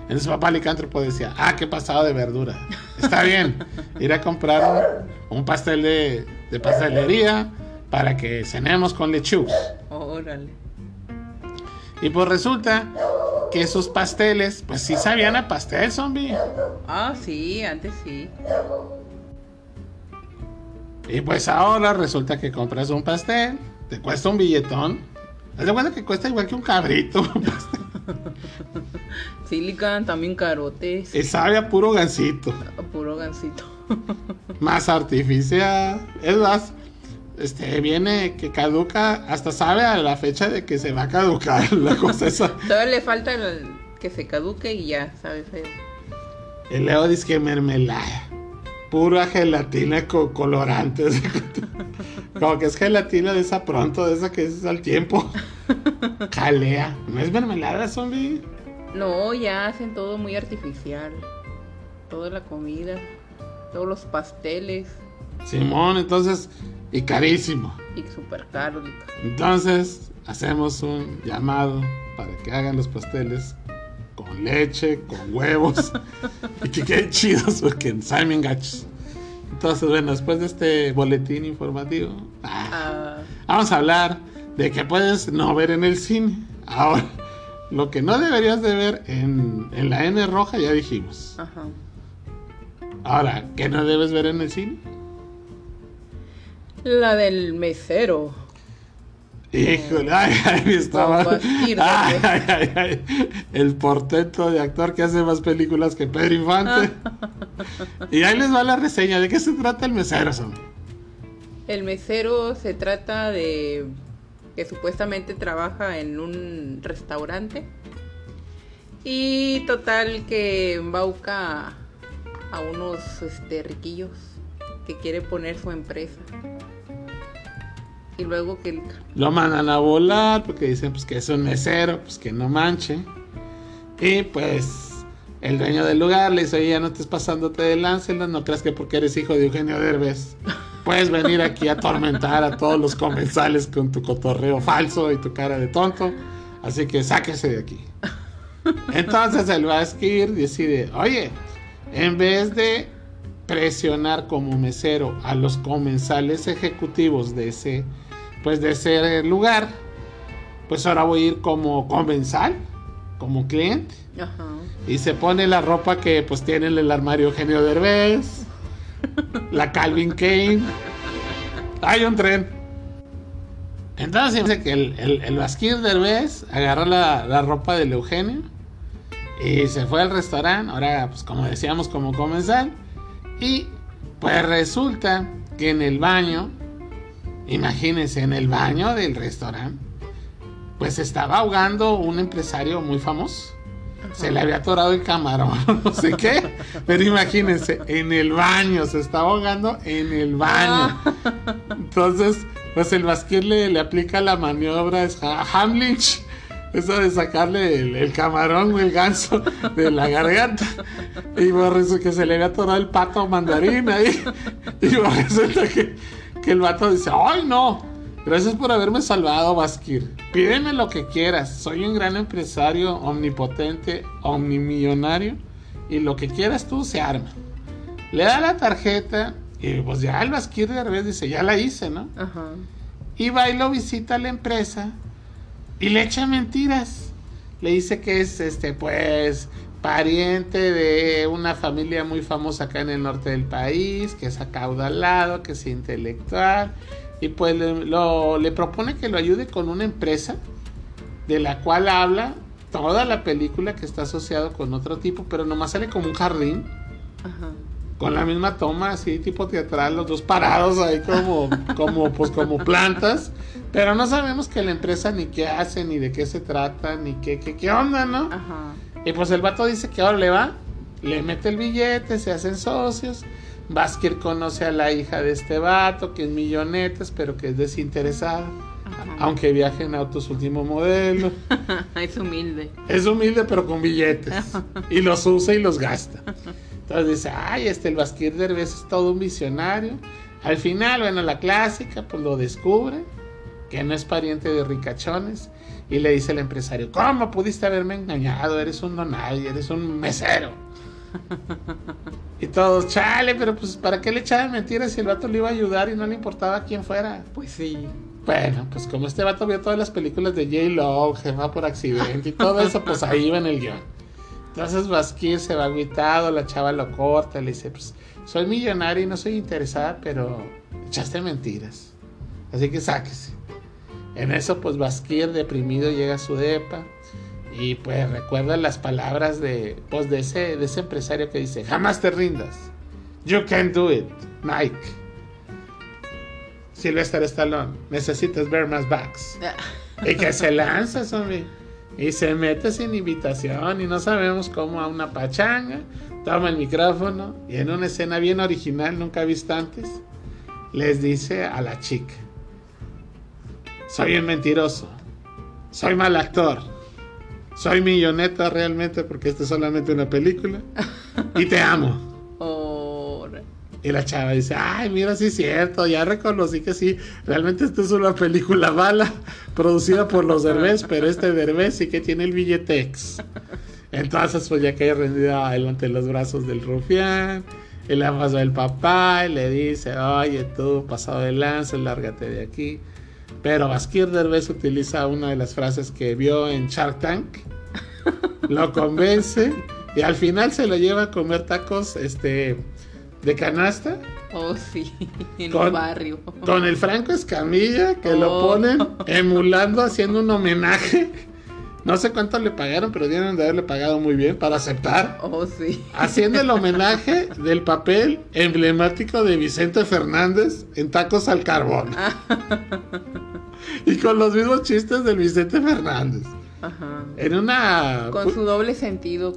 Entonces papá licántropo decía, ah, qué pasado de verdura. Está bien, ir a comprar un, pastel de, de, pastelería para que cenemos con lechus. Órale. Y pues resulta que esos pasteles, pues sí sabían a pastel, zombie. Ah, sí, antes sí. Y pues ahora resulta que compras un pastel, te cuesta un billetón. Haz de cuenta que cuesta igual que un cabrito. Silicon, también carotes. Y sabe a puro gansito. A puro gansito. más artificial. Es más, este viene que caduca, hasta sabe a la fecha de que se va a caducar la cosa esa. Todavía le falta que se caduque y ya, sabe feo. El Leo dice que mermelada pura gelatina con colorantes. Como que es gelatina de esa pronto, de esa que es al tiempo. Jalea. ¿No es mermelada, zombie? No, ya hacen todo muy artificial. Toda la comida, todos los pasteles. Simón, entonces, y carísimo. Y súper caro. Entonces, hacemos un llamado para que hagan los pasteles con leche, con huevos y que queden chidos porque saben gachos. Entonces, bueno, después de este boletín informativo, ah, ah. vamos a hablar de que puedes no ver en el cine. Ahora, lo que no deberías de ver en, en la N roja ya dijimos. Ajá. Ahora, ¿qué no debes ver en el cine? La del mesero. Híjole, ay, ay, estaba. Ay, ay, ay, ay, el portento de actor que hace más películas que Pedro Infante. y ahí les va la reseña. ¿De qué se trata el mesero, son? El mesero se trata de que supuestamente trabaja en un restaurante. Y total que embauca a unos este, riquillos que quiere poner su empresa y luego que lo mandan a volar porque dicen pues que es un mesero, pues que no manche. Y pues el dueño del lugar le dice, oye, ya no estés pasándote de Lancelot, no creas que porque eres hijo de Eugenio Derbez puedes venir aquí a atormentar a todos los comensales con tu cotorreo falso y tu cara de tonto. Así que sáquese de aquí. Entonces el Vasquir decide, oye, en vez de presionar como mesero a los comensales ejecutivos de ese pues de ese lugar, pues ahora voy a ir como comensal, como cliente. Y se pone la ropa que pues tiene en el armario Eugenio Derbez, la Calvin Kane. Hay un tren. Entonces dice que el, el, el Derbez agarró la, la ropa del Eugenio y se fue al restaurante, ahora pues como decíamos como comensal. Y pues resulta que en el baño Imagínense, en el baño del restaurante, pues estaba ahogando un empresario muy famoso. Se le había atorado el camarón, no sé qué. Pero imagínense, en el baño, se estaba ahogando en el baño. Entonces, pues el Basquir le, aplica la maniobra es Hamlich. Eso de sacarle el, camarón o el ganso de la garganta. Y bueno, que se le había atorado el pato mandarín ahí. Y resulta que que el vato dice, ¡ay no! Gracias por haberme salvado, Basquir. Pídeme lo que quieras. Soy un gran empresario, omnipotente, omnimillonario. Y lo que quieras tú se arma. Le da la tarjeta y pues ya el Basquir de revés dice, ya la hice, ¿no? Ajá. Y va y lo visita a la empresa y le echa mentiras. Le dice que es, este, pues, pariente de una familia muy famosa acá en el norte del país, que es acaudalado, que es intelectual, y pues le, le propone que lo ayude con una empresa de la cual habla toda la película que está asociado con otro tipo, pero nomás sale como un jardín. Con la misma toma, así tipo teatral, los dos parados ahí como, como, pues como plantas. Pero no sabemos que la empresa ni qué hace, ni de qué se trata, ni qué, qué, qué onda, ¿no? Ajá. Y pues el vato dice que ahora le va, le mete el billete, se hacen socios. Vázquez conoce a la hija de este vato, que es millonetas, pero que es desinteresada. Aunque viaje en autos último modelo. es humilde. Es humilde, pero con billetes. y los usa y los gasta. Entonces dice, ay, este el Vázquez Derbez es todo un visionario. Al final, bueno, la clásica, pues lo descubre, que no es pariente de ricachones. Y le dice el empresario, ¿cómo pudiste haberme engañado? Eres un donay, eres un mesero. y todos, chale, pero pues ¿para qué le echaban mentiras si el vato le iba a ayudar y no le importaba quién fuera? Pues sí. Bueno, pues como este vato vio todas las películas de J-Lo, Jefa por accidente y todo eso, pues ahí iba en el guion. Entonces Vasquez se va aguitado, la chava lo corta, le dice, pues soy millonario y no soy interesada, pero echaste mentiras. Así que sáquese. En eso, pues Basquir, deprimido, llega a su depa y pues recuerda las palabras de, pues, de, ese, de ese empresario que dice, jamás te rindas. You can do it, Nike. Sylvester Stallone, necesitas ver más backs. y que se lanza, zombie. Y se mete sin invitación y no sabemos cómo a una pachanga. Toma el micrófono y en una escena bien original, nunca vista antes, les dice a la chica soy un mentiroso. Soy mal actor. Soy milloneta realmente porque esta es solamente una película. Y te amo. Y la chava dice, ay, mira, sí es cierto, ya reconocí que sí, realmente esta es una película mala, producida por los Derbez, pero este Derbez sí que tiene el billetex. Entonces, pues ya cae rendida de los brazos del rufián, y le pasa el papá, y le dice, oye, tú, pasado de lanza, lárgate de aquí. Pero Baskir Derbez utiliza una de las frases que vio en Shark Tank. Lo convence y al final se lo lleva a comer tacos este, de canasta Oh, sí, en Con- un barrio. Con el Franco Escamilla, que lo Oh. ponen emulando, haciendo un homenaje. No sé cuánto le pagaron, pero deben de haberle pagado muy bien para aceptar. Oh, sí. Haciendo el homenaje del papel emblemático de Vicente Fernández en Tacos al Carbón. Y con los mismos chistes del Vicente Fernández. Ajá. En una... Con su doble sentido.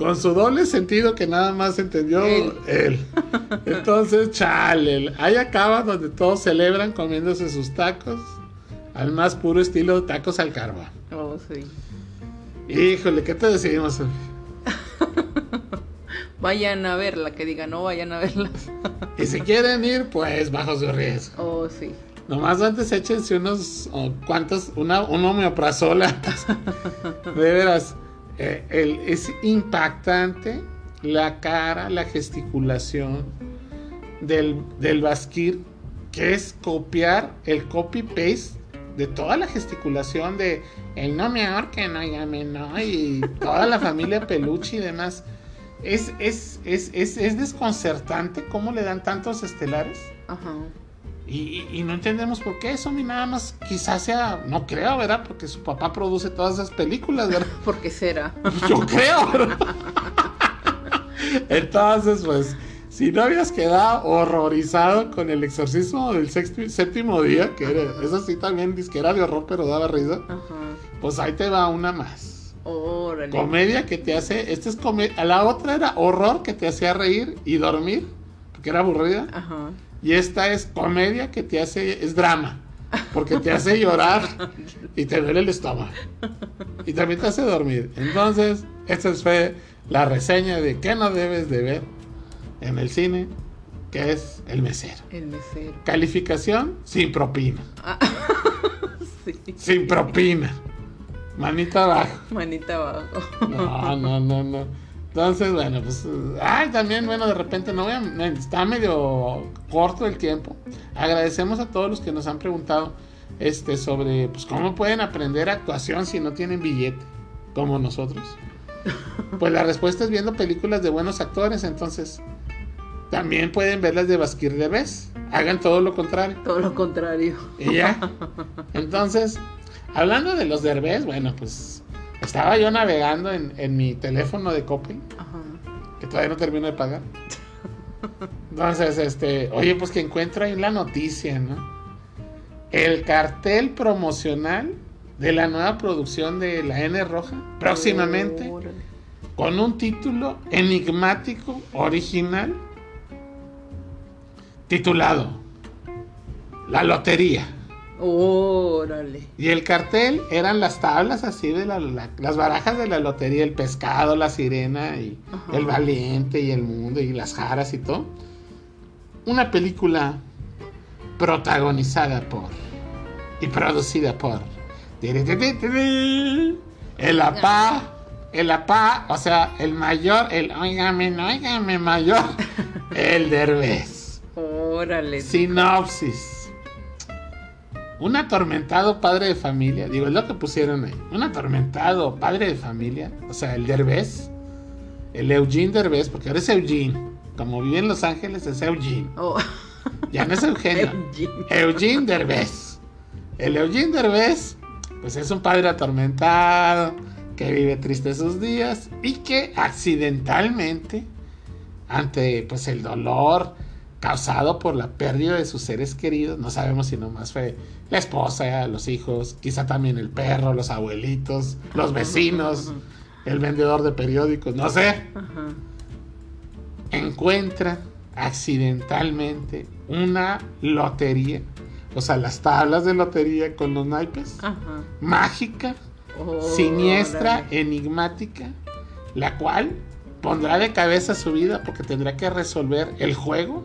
Con su doble sentido que nada más entendió él. Él. Entonces, chale, ahí acaba donde todos celebran comiéndose sus tacos al más puro estilo de tacos al carbón. Oh, sí. Híjole, ¿qué te decidimos? Sofi? Vayan a verla, que diga no vayan a verla. Y si quieren ir, pues bajo su riesgo. Oh, sí. Nomás antes échense unos oh, cuantos, una, un homeoprazol antes. De veras, eh, es impactante la cara, la gesticulación del, del Basquir, que es copiar el copy-paste de toda la gesticulación de el no me ahorquen, óigame, no, y toda la familia Peluche y demás. Es, es, es, es desconcertante cómo le dan tantos estelares. Ajá. Y, y- y no entendemos por qué eso, ni nada más. Quizás sea, no creo, ¿verdad? Porque su papá produce todas esas películas, ¿verdad? ¿Por qué será? Yo creo, ¿verdad? Entonces, pues, si no habías quedado horrorizado con el exorcismo del sexto- séptimo día, que era, eso sí también dice que era de horror, pero daba risa, Ajá. pues ahí te va una más. Órale. Comedia que te hace, esta es comedia, la otra era horror que te hacía reír y dormir, porque era aburrida. Ajá. Y esta es comedia que te hace, es drama, porque te hace llorar y te duele el estómago. Y también te hace dormir. Entonces, esta fue la reseña de qué no debes de ver en el cine, que es El Mesero. El mesero. Calificación sin propina. Sí. Sin propina. Manita abajo. Manita abajo. No, no, no, no. Entonces, bueno, pues. Ay, también, bueno, de repente no voy a. Está medio corto el tiempo. Agradecemos a todos los que nos han preguntado este, sobre pues, cómo pueden aprender actuación si no tienen billete, como nosotros. Pues la respuesta es viendo películas de buenos actores, entonces. También pueden ver las de Basquir de Vez. Hagan todo lo contrario. Todo lo contrario. Y ya. Entonces, hablando de los derbés, bueno, pues estaba yo navegando en, en mi teléfono de Coppel, que todavía no termino de pagar. Entonces, este, oye, pues que encuentro ahí la noticia, ¿no? El cartel promocional de la nueva producción de la N Roja, próximamente, con un título enigmático, original, titulado La Lotería. Órale. Y el cartel eran las tablas así de la, la- las barajas de la lotería, el pescado, la sirena y Ajá. el valiente y el mundo y las jaras y todo. Una película protagonizada por y producida por el apá, el apá, o sea, el mayor, el óigame, no, óigame mayor, el derbez. Órale. Sinopsis. Un atormentado padre de familia, digo, es lo que pusieron ahí. Un atormentado padre de familia, o sea, el Derbez, el Eugene Derbez, porque ahora es Eugene. Como vive en Los Ángeles, es Eugene. Oh. Ya no es Eugenio. Eugene. Eugene Derbez. El Eugene Derbez, pues es un padre atormentado, que vive triste sus días y que accidentalmente, ante pues el dolor causado por la pérdida de sus seres queridos, no sabemos si nomás fue la esposa, los hijos, quizá también el perro, los abuelitos, los vecinos, el vendedor de periódicos, no sé, encuentra accidentalmente una lotería, o sea, las tablas de lotería con los naipes, Ajá. mágica, Órale. siniestra, enigmática, la cual pondrá de cabeza su vida porque tendrá que resolver el juego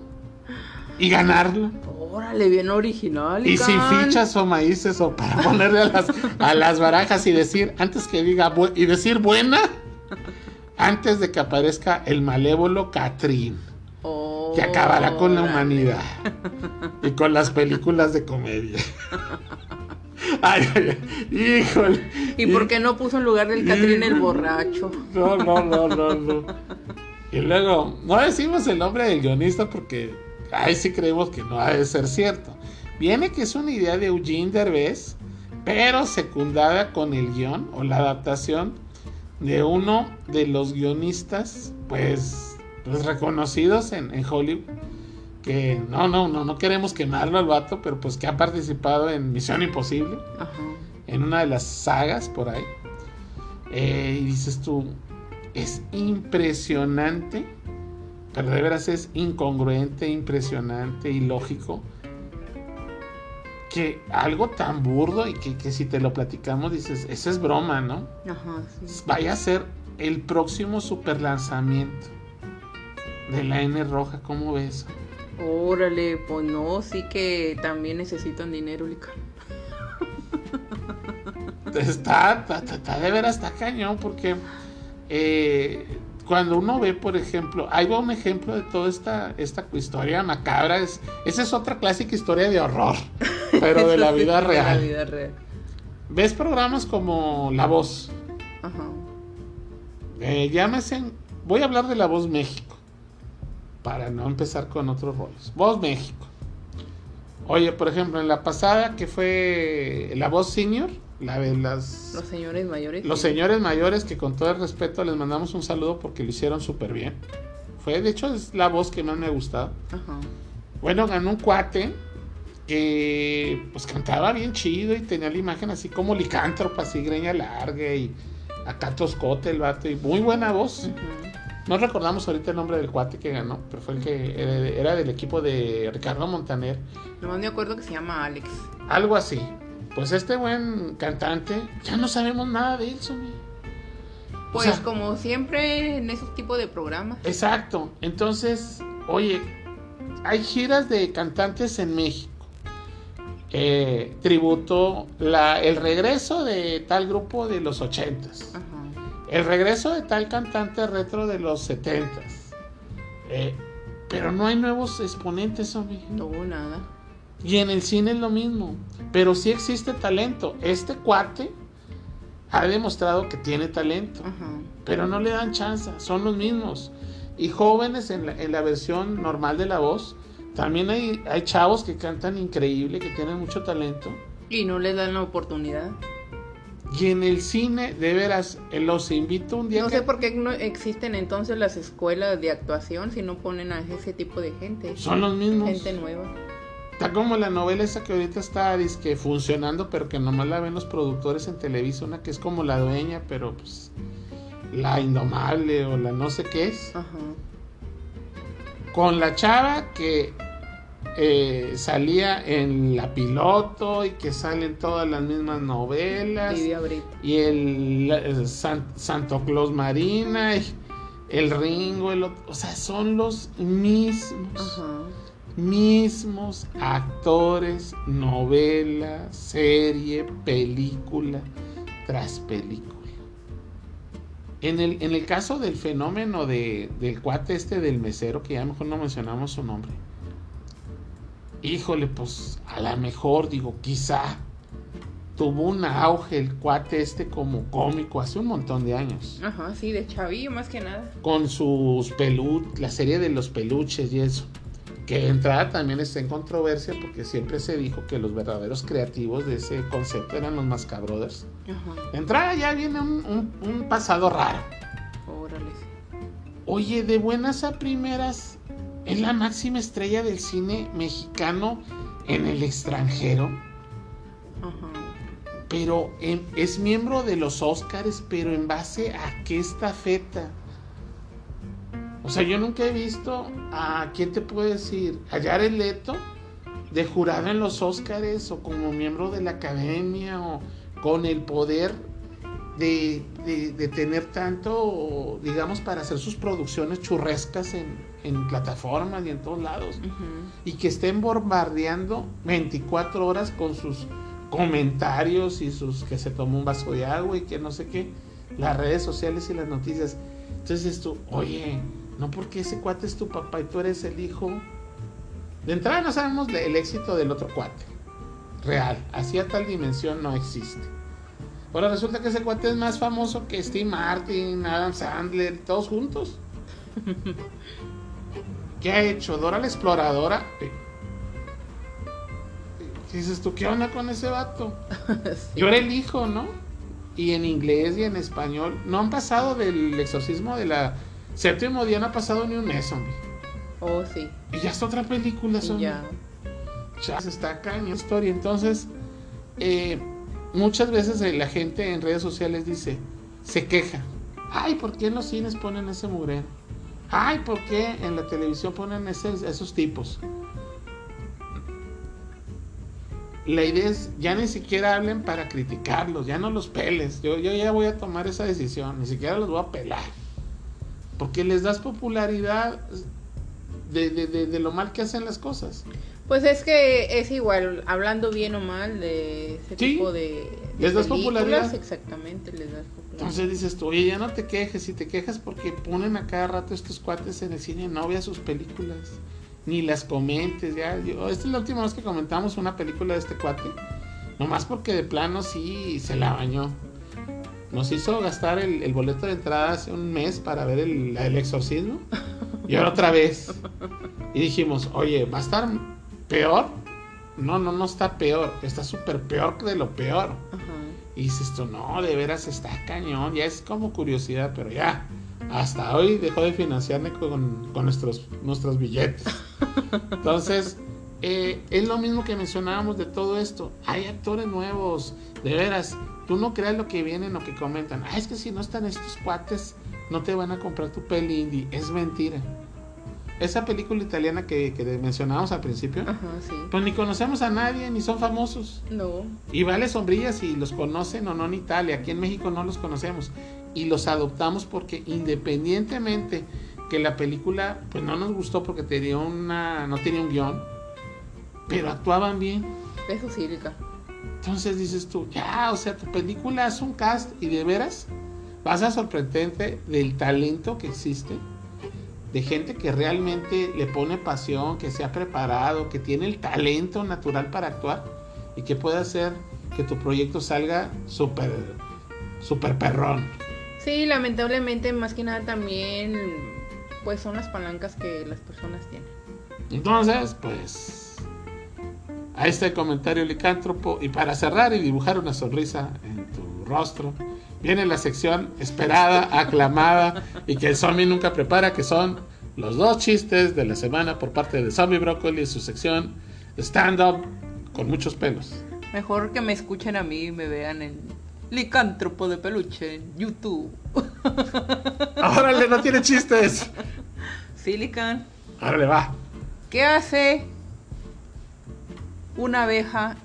y ganarlo. Órale, bien original. Y sin fichas o maíces o para ponerle a las, a las barajas y decir, antes que diga y decir buena, antes de que aparezca el malévolo Catrín, que acabará con la humanidad y con las películas de comedia. Ay, ay, ay, híjole. ¿Y por qué no puso en lugar del Catrín el borracho? No, no, no, no, no. Y luego, no decimos el nombre del guionista porque ahí sí creemos que no ha de ser cierto. Viene que es una idea de Eugene Derbez, pero secundada con el guion o la adaptación de uno de los guionistas, pues, pues reconocidos en, en Hollywood. Que no, no, no, no queremos quemarlo al vato, pero pues que ha participado en Misión Imposible, Ajá. en una de las sagas por ahí. Eh, y dices tú, es impresionante, pero de veras es incongruente, impresionante, ilógico, que algo tan burdo y que, que si te lo platicamos dices, eso es broma, ¿no? Ajá, sí. Vaya a ser el próximo super lanzamiento de la N roja, ¿cómo ves? Órale, pues no, sí que también necesitan dinero, Lica. Está, está, está- está de veras, está cañón, porque eh, cuando uno ve, por ejemplo, ahí va un ejemplo de toda esta, esta historia macabra, es, esa es otra clásica historia de horror, pero de la sí, vida De la real. vida real. ¿Ves programas como La Voz? Ajá. Eh, llámese, voy a hablar de La Voz México, para no empezar con otros rollos. Voz México. Oye, por ejemplo, en la pasada que fue La Voz Senior, la de las... Los señores mayores. Los señores mayores que con todo el respeto les mandamos un saludo porque lo hicieron súper bien. Fue, de hecho, es la voz que más me ha gustado. Ajá. Bueno, ganó un cuate que pues cantaba bien chido y tenía la imagen así como licántropa, así greña larga y acá toscote el vato y muy buena voz. No recordamos ahorita el nombre del cuate que ganó, pero fue el que era, era del equipo de Ricardo Montaner. Nomás me acuerdo que se llama Alex. Algo así. Pues este buen cantante, ya no sabemos nada de él, Somi. O Pues sea, como siempre en esos tipos de programas. Exacto. Entonces, oye, hay giras de cantantes en México. Eh, tributo la, el regreso de tal grupo de los ochentas. Ajá. El regreso de tal cantante retro de los setentas. Eh, pero no hay nuevos exponentes, hombre. No hubo nada. Y en el cine es lo mismo. Pero sí existe talento. Este cuate ha demostrado que tiene talento Ajá. pero no le dan chance, son los mismos. Y jóvenes en la, en la versión normal de la voz, también hay, hay chavos que cantan increíble, que tienen mucho talento. Y no les dan la oportunidad. Y en el cine, de veras, eh, los invito un día. No que- sé por qué no existen entonces las escuelas de actuación si no ponen a ese tipo de gente. Son los mismos. Gente nueva. Está como la novela esa que ahorita está dizque, funcionando, pero que nomás la ven los productores en Televisa, una que es como la dueña, pero pues la indomable o la no sé qué es. Ajá. con la chava que eh, salía en la piloto y que salen todas las mismas novelas y el, el San- Santo Claus Marina y el Ringo el otro, o sea son los mismos Ajá. Mismos actores novela serie película tras película en el, en el caso del fenómeno de, del cuate este del mesero, que ya mejor no mencionamos su nombre. Híjole, pues a lo mejor, digo, quizá tuvo un auge el cuate este como cómico hace un montón de años. Ajá, sí, de chavillo más que nada. Con sus peluches, la serie de los peluches y eso. Que de entrada también está en controversia porque siempre se dijo que los verdaderos creativos de ese concepto eran los Mascabrothers. Ajá. De entrada ya viene un, un- un pasado raro. Órale. Oye, de buenas a primeras, es la máxima estrella del cine mexicano en el extranjero. Ajá. Pero en- es miembro de los Oscars, pero en base a qué estafeta. O sea, yo nunca he visto a quién te puedo decir, a Jared Leto de jurado en los Oscars o como miembro de la academia o con el poder de, de- de tener tanto, digamos, para hacer sus producciones churrescas en, en plataformas y en todos lados. Y que estén bombardeando 24 horas con sus comentarios y sus que se tomó un vaso de agua y que no sé qué, las redes sociales y las noticias. Entonces tú, oye, no porque ese cuate es tu papá y tú eres el hijo. De entrada no sabemos el éxito del otro cuate. Real, así a tal dimensión no existe. Ahora resulta que ese cuate es más famoso que Steve Martin, Adam Sandler, todos juntos. ¿Qué ha hecho? Dora la exploradora. Dices tú, ¿qué onda con ese vato? Sí. Yo era el hijo, ¿no? Y en inglés y en español. No han pasado del exorcismo de la séptimo día, no ha pasado ni un mes, zombie. Oh, sí. Y ya está otra película, zombie. ya. Ya se está cañón la historia. Entonces, eh, muchas veces la gente en redes sociales dice, se queja. Ay, ¿por qué en los cines ponen ese mugrero? Ay, ¿por qué en la televisión ponen esos, esos tipos? La idea es, ya ni siquiera hablen para criticarlos, ya no los peles. Yo, yo ya voy a tomar esa decisión, ni siquiera los voy a pelar. Porque les das popularidad de, de- de- de lo mal que hacen las cosas. Pues es que es igual, hablando bien o mal de ese Sí. tipo de, Les das popularidad. Exactamente, les das popularidad. Entonces dices tú, oye, ya no te quejes, si te quejas porque ponen a cada rato estos cuates en el cine, no veas sus películas, ni las comentes, ya. Yo, esta es la última vez que comentamos una película de este cuate, nomás porque de plano sí se la bañó. Nos hizo gastar el, el boleto de entrada hace un mes para ver el, el exorcismo, y ahora otra vez. Y dijimos, oye, ¿va a estar peor? No, no, no está peor, está súper peor de lo peor. Ajá. Y dices tú, no, de veras está cañón, ya es como curiosidad, pero ya, hasta hoy dejó de financiarme con, con nuestros, nuestros billetes. Entonces, eh, es lo mismo que mencionábamos de todo esto. Hay actores nuevos, de veras, tú no creas lo que vienen o que comentan. Ah, es que si no están estos cuates, no te van a comprar tu peli indie. Es mentira. Esa película italiana que, que mencionábamos al principio, Ajá, sí. pues ni conocemos a nadie, ni son famosos. No. Y vale sombrillas si los conocen o no en Italia. Aquí en México no los conocemos. Y los adoptamos porque independientemente que la película pues no nos gustó porque tenía una, no tenía un guion, pero actuaban bien. Eso sí, Rica. Entonces dices tú, ya, o sea, tu película es un cast y de veras vas a sorprenderte del talento que existe, de gente que realmente le pone pasión, que se ha preparado, que tiene el talento natural para actuar y que puede hacer que tu proyecto salga súper, súper perrón. Sí, lamentablemente, más que nada también, pues son las palancas que las personas tienen. Entonces, pues, a este comentario licántropo y para cerrar y dibujar una sonrisa en tu rostro, viene la sección esperada, aclamada y que el zombie nunca prepara, que son los dos chistes de la semana por parte de Zombie Broccoli y su sección stand-up con muchos pelos. Mejor que me escuchen a mí y me vean en Licántropo de Peluche en YouTube. ¡Órale, no tiene chistes! Silican. ¡Órale, va! ¿Qué hace una abeja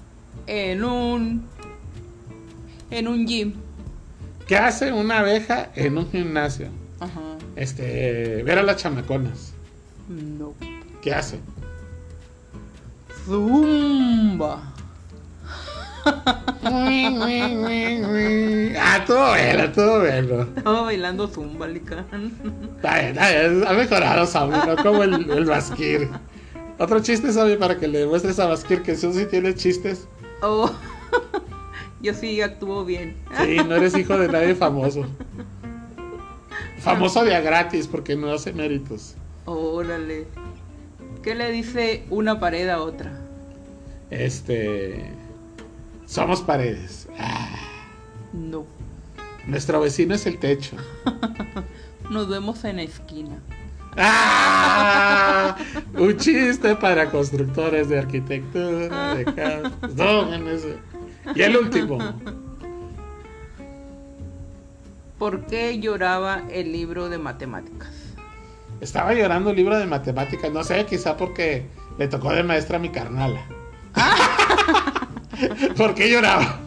en un en un gym? ¿Qué hace una abeja en un gimnasio? Ajá. Este, ver a las chamaconas. No. ¿Qué hace? Zumba. ah, todo bueno, todo bueno. Estaba bailando zumba, Lican. Está bien, está bien, ha mejorado no como el, el Basquir. Otro chiste, Sammy, para que le muestres a Basquir que tú sí tienes chistes. Oh. Yo sí actúo bien. Sí, no eres hijo de nadie famoso. Famoso de a gratis porque no hace méritos. Órale. ¿Qué le dice una pared a otra? Este. Somos paredes. Ah, No. nuestro vecino es el techo. Nos vemos en la esquina. ¡Ah! Un chiste para constructores de arquitectura, de. No, en ese. Y el último. ¿Por qué lloraba el libro de matemáticas? Estaba llorando el libro de matemáticas. No sé, quizá porque le tocó de maestra a mi carnala. ¿Por qué lloraba?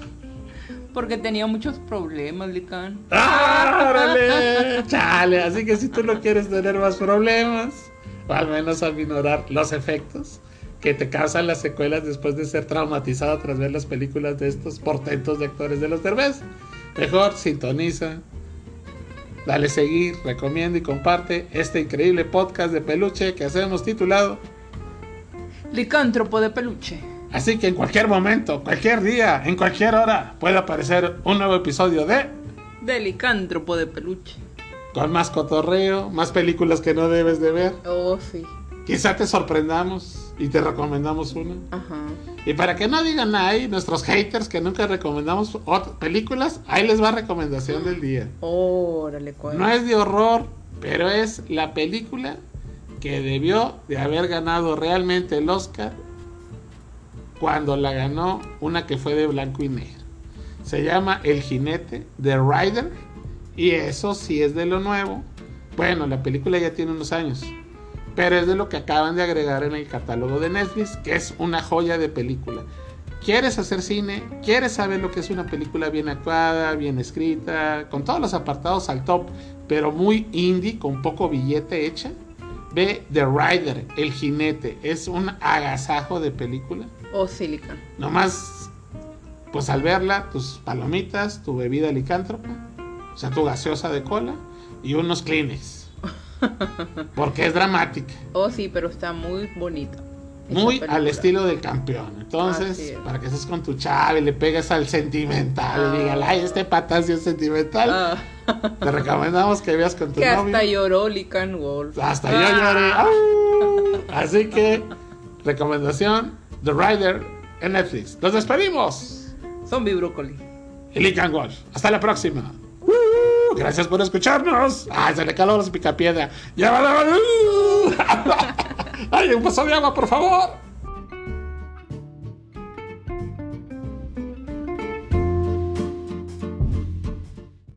Porque tenía muchos problemas, Lican. ¡Ah, órale! Chale, así que si tú no quieres tener más problemas, o al menos aminorar los efectos que te causan las secuelas después de ser traumatizado tras ver las películas de estos portentos de actores de los derbés, mejor sintoniza, dale seguir, recomienda y comparte este increíble podcast de peluche que hacemos titulado Licántropo de peluche. Así que en cualquier momento, cualquier día, en cualquier hora, puede aparecer un nuevo episodio de De licántropo de peluche. con más cotorreo, más películas que no debes de ver. Oh, sí. quizá te sorprendamos y te recomendamos una. Ajá. Y para que no digan ahí nuestros haters que nunca recomendamos películas, ahí les va recomendación del día. Órale, cuál. No es de horror, pero es la película que debió de haber ganado realmente el Oscar cuando la ganó una que fue de blanco y negro. Se llama El jinete de Rider y eso sí es de lo nuevo. Bueno, la película ya tiene unos años, pero es de lo que acaban de agregar en el catálogo de Netflix, que es una joya de película. ¿Quieres hacer cine? ¿Quieres saber lo que es una película bien actuada, bien escrita, con todos los apartados al top, pero muy indie, con poco billete hecha? Ve The Rider, El Jinete. Es un agasajo de película. O Silicon. Nomás, pues al verla, tus palomitas, tu bebida licántropa, o sea, tu gaseosa de cola y unos Kleenex. Porque es dramática. Oh, sí, pero está muy bonita. Muy al estilo del campeón. Entonces, es. para que estés con tu chave, le pegues al sentimental y digas, ay, este pata sí es sentimental. Ah, Te recomendamos que veas con tu que novio. hasta lloró Lican Wolf. Hasta yo lloré. Ah. Así que, recomendación: The Rider en Netflix. Nos despedimos. Zombie Brócoli. Y Lincoln. Hasta la próxima. ¡Uh! Gracias por escucharnos. Ay, se le caló los picapiedra. ¡Llévala! ¡Ay, un vaso de agua, por favor!